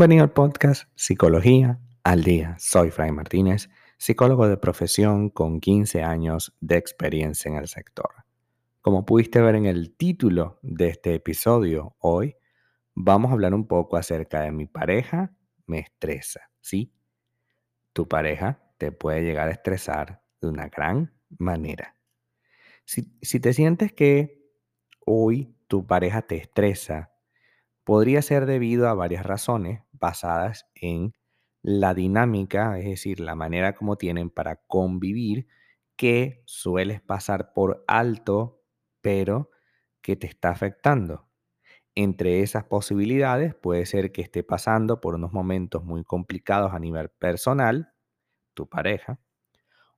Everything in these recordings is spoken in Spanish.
Bienvenido al podcast Psicología al Día. Soy Fray Martínez, psicólogo de profesión con 15 años de experiencia en el sector. Como pudiste ver en el título de este episodio, hoy vamos a hablar un poco acerca de mi pareja me estresa, ¿sí? Tu pareja te puede llegar a estresar de una gran manera. Si, si te sientes que hoy tu pareja te estresa, podría ser debido a varias razones basadas en la dinámica, es decir, la manera como tienen para convivir, que sueles pasar por alto, pero que te está afectando. Entre esas posibilidades puede ser que esté pasando por unos momentos muy complicados a nivel personal, tu pareja,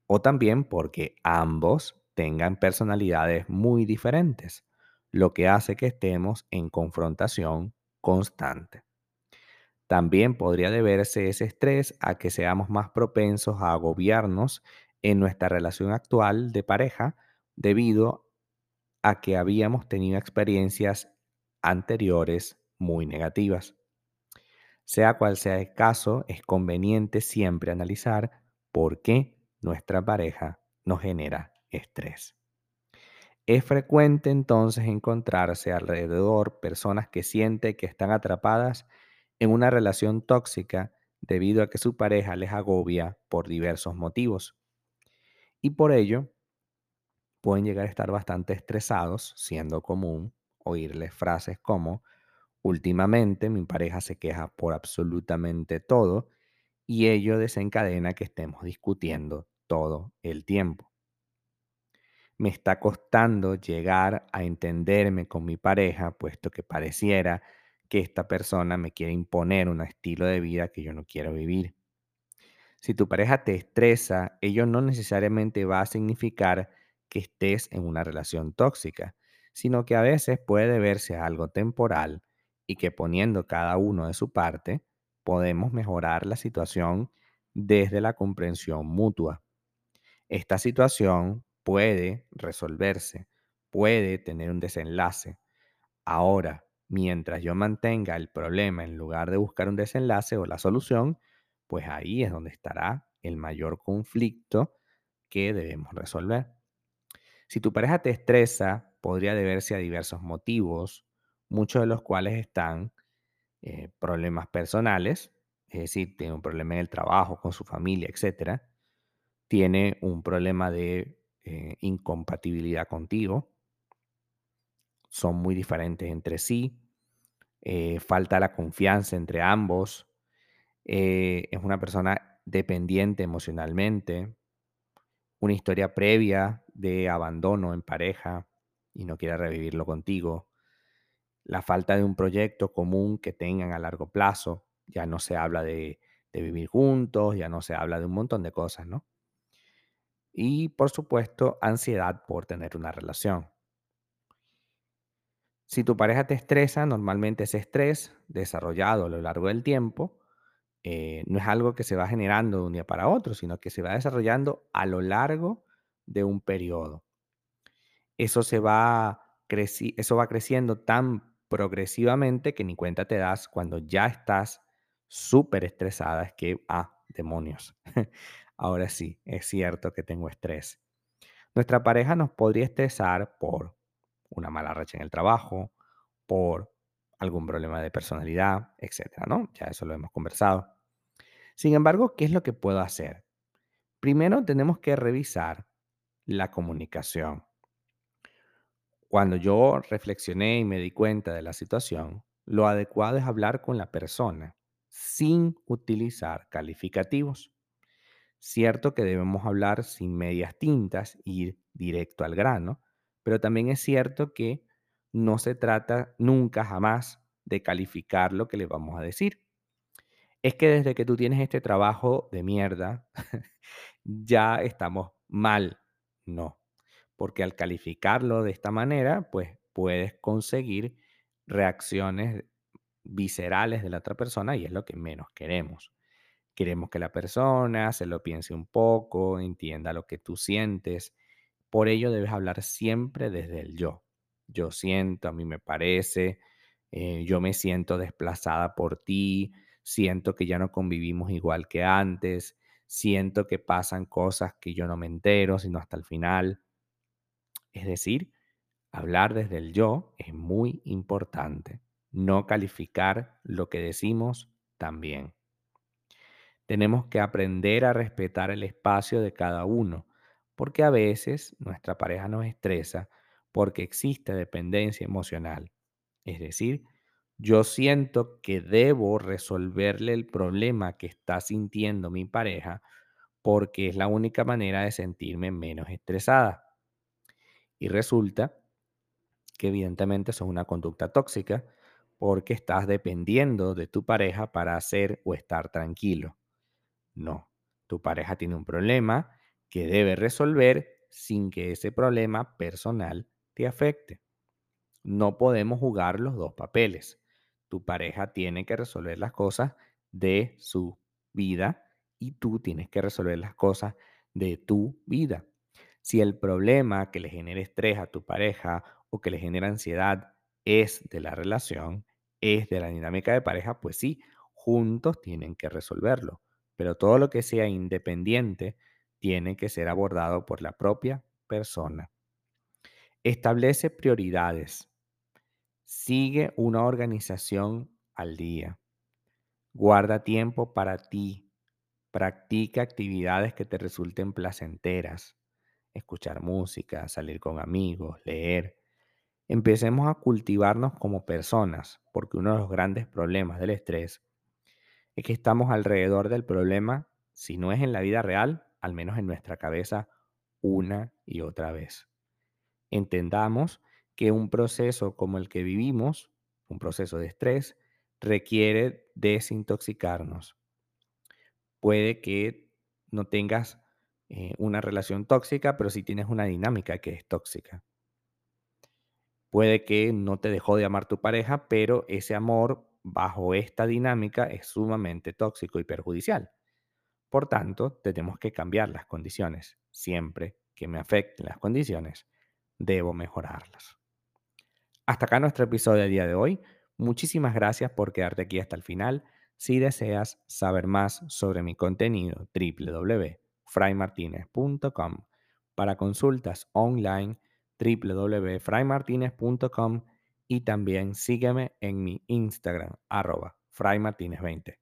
o también porque ambos tengan personalidades muy diferentes, lo que hace que estemos en confrontación constante. También podría deberse ese estrés a que seamos más propensos a agobiarnos en nuestra relación actual de pareja debido a que habíamos tenido experiencias anteriores muy negativas. Sea cual sea el caso, es conveniente siempre analizar por qué nuestra pareja nos genera estrés. Es frecuente entonces encontrarse alrededor personas que sienten que están atrapadas en una relación tóxica debido a que su pareja les agobia por diversos motivos. Y por ello, pueden llegar a estar bastante estresados, siendo común oírles frases como, últimamente mi pareja se queja por absolutamente todo y ello desencadena que estemos discutiendo todo el tiempo. Me está costando llegar a entenderme con mi pareja, puesto que pareciera que esta persona me quiere imponer un estilo de vida que yo no quiero vivir. Si tu pareja te estresa, ello no necesariamente va a significar que estés en una relación tóxica, sino que a veces puede verse algo temporal y que poniendo cada uno de su parte, podemos mejorar la situación desde la comprensión mutua. Esta situación puede resolverse, puede tener un desenlace. Ahora, mientras yo mantenga el problema en lugar de buscar un desenlace o la solución, pues ahí es donde estará el mayor conflicto que debemos resolver. Si tu pareja te estresa, podría deberse a diversos motivos, muchos de los cuales están eh, problemas personales, es decir, tiene un problema en el trabajo, con su familia, etc. Tiene un problema de eh, incompatibilidad contigo, son muy diferentes entre sí, eh, falta la confianza entre ambos, es una persona dependiente emocionalmente, una historia previa de abandono en pareja y no quiere revivirlo contigo, la falta de un proyecto común que tengan a largo plazo, ya no se habla de, de vivir juntos, ya no se habla de un montón de cosas, ¿no? Y por supuesto, ansiedad por tener una relación. Si tu pareja te estresa, normalmente ese estrés desarrollado a lo largo del tiempo eh, no es algo que se va generando de un día para otro, sino que se va desarrollando a lo largo de un periodo. Eso, se va, eso va creciendo tan progresivamente que ni cuenta te das cuando ya estás súper estresada, es que, ah, demonios, ahora sí, es cierto que tengo estrés. Nuestra pareja nos podría estresar por una mala racha en el trabajo, por algún problema de personalidad, etcétera, ¿no? Ya eso lo hemos conversado. Sin embargo, ¿qué es lo que puedo hacer? Primero tenemos que revisar la comunicación. Cuando yo reflexioné y me di cuenta de la situación, lo adecuado es hablar con la persona sin utilizar calificativos. Cierto que debemos hablar sin medias tintas, ir directo al grano, pero también es cierto que no se trata nunca jamás de calificar lo que le vamos a decir. Es que desde que tú tienes este trabajo de mierda, ya estamos mal. No, porque al calificarlo de esta manera, pues puedes conseguir reacciones viscerales de la otra persona y es lo que menos queremos. Queremos que la persona se lo piense un poco, entienda lo que tú sientes. Por ello debes hablar siempre desde el yo. Yo siento, a mí me parece, eh, yo me siento desplazada por ti, siento que ya no convivimos igual que antes, siento que pasan cosas que yo no me entero, sino hasta el final. Es decir, hablar desde el yo es muy importante, no calificar lo que decimos también. Tenemos que aprender a respetar el espacio de cada uno, porque a veces nuestra pareja nos estresa porque existe dependencia emocional. Es decir, yo siento que debo resolverle el problema que está sintiendo mi pareja porque es la única manera de sentirme menos estresada. Y resulta que evidentemente eso es una conducta tóxica porque estás dependiendo de tu pareja para hacer o estar tranquilo. No, tu pareja tiene un problema que debe resolver sin que ese problema personal te afecte. No podemos jugar los dos papeles. Tu pareja tiene que resolver las cosas de su vida y tú tienes que resolver las cosas de tu vida. Si el problema que le genera estrés a tu pareja o que le genera ansiedad es de la relación, es de la dinámica de pareja, pues sí, juntos tienen que resolverlo. Pero todo lo que sea independiente tiene que ser abordado por la propia persona. Establece prioridades. Sigue una organización al día. Guarda tiempo para ti. Practica actividades que te resulten placenteras. Escuchar música, salir con amigos, leer. Empecemos a cultivarnos como personas, porque uno de los grandes problemas del estrés es que estamos alrededor del problema, si no es en la vida real, al menos en nuestra cabeza, una y otra vez. Entendamos que un proceso como el que vivimos, un proceso de estrés, requiere desintoxicarnos. Puede que no tengas eh, una relación tóxica, pero sí tienes una dinámica que es tóxica. Puede que no te dejó de amar tu pareja, pero ese amor bajo esta dinámica es sumamente tóxico y perjudicial. Por tanto, tenemos que cambiar las condiciones. Siempre que me afecten las condiciones, debo mejorarlas. Hasta acá nuestro episodio del día de hoy. Muchísimas gracias por quedarte aquí hasta el final. Si deseas saber más sobre mi contenido, www.fraymartinez.com. Para consultas online, www.fraymartinez.com y también sígueme en mi Instagram, arroba fraymartinez20.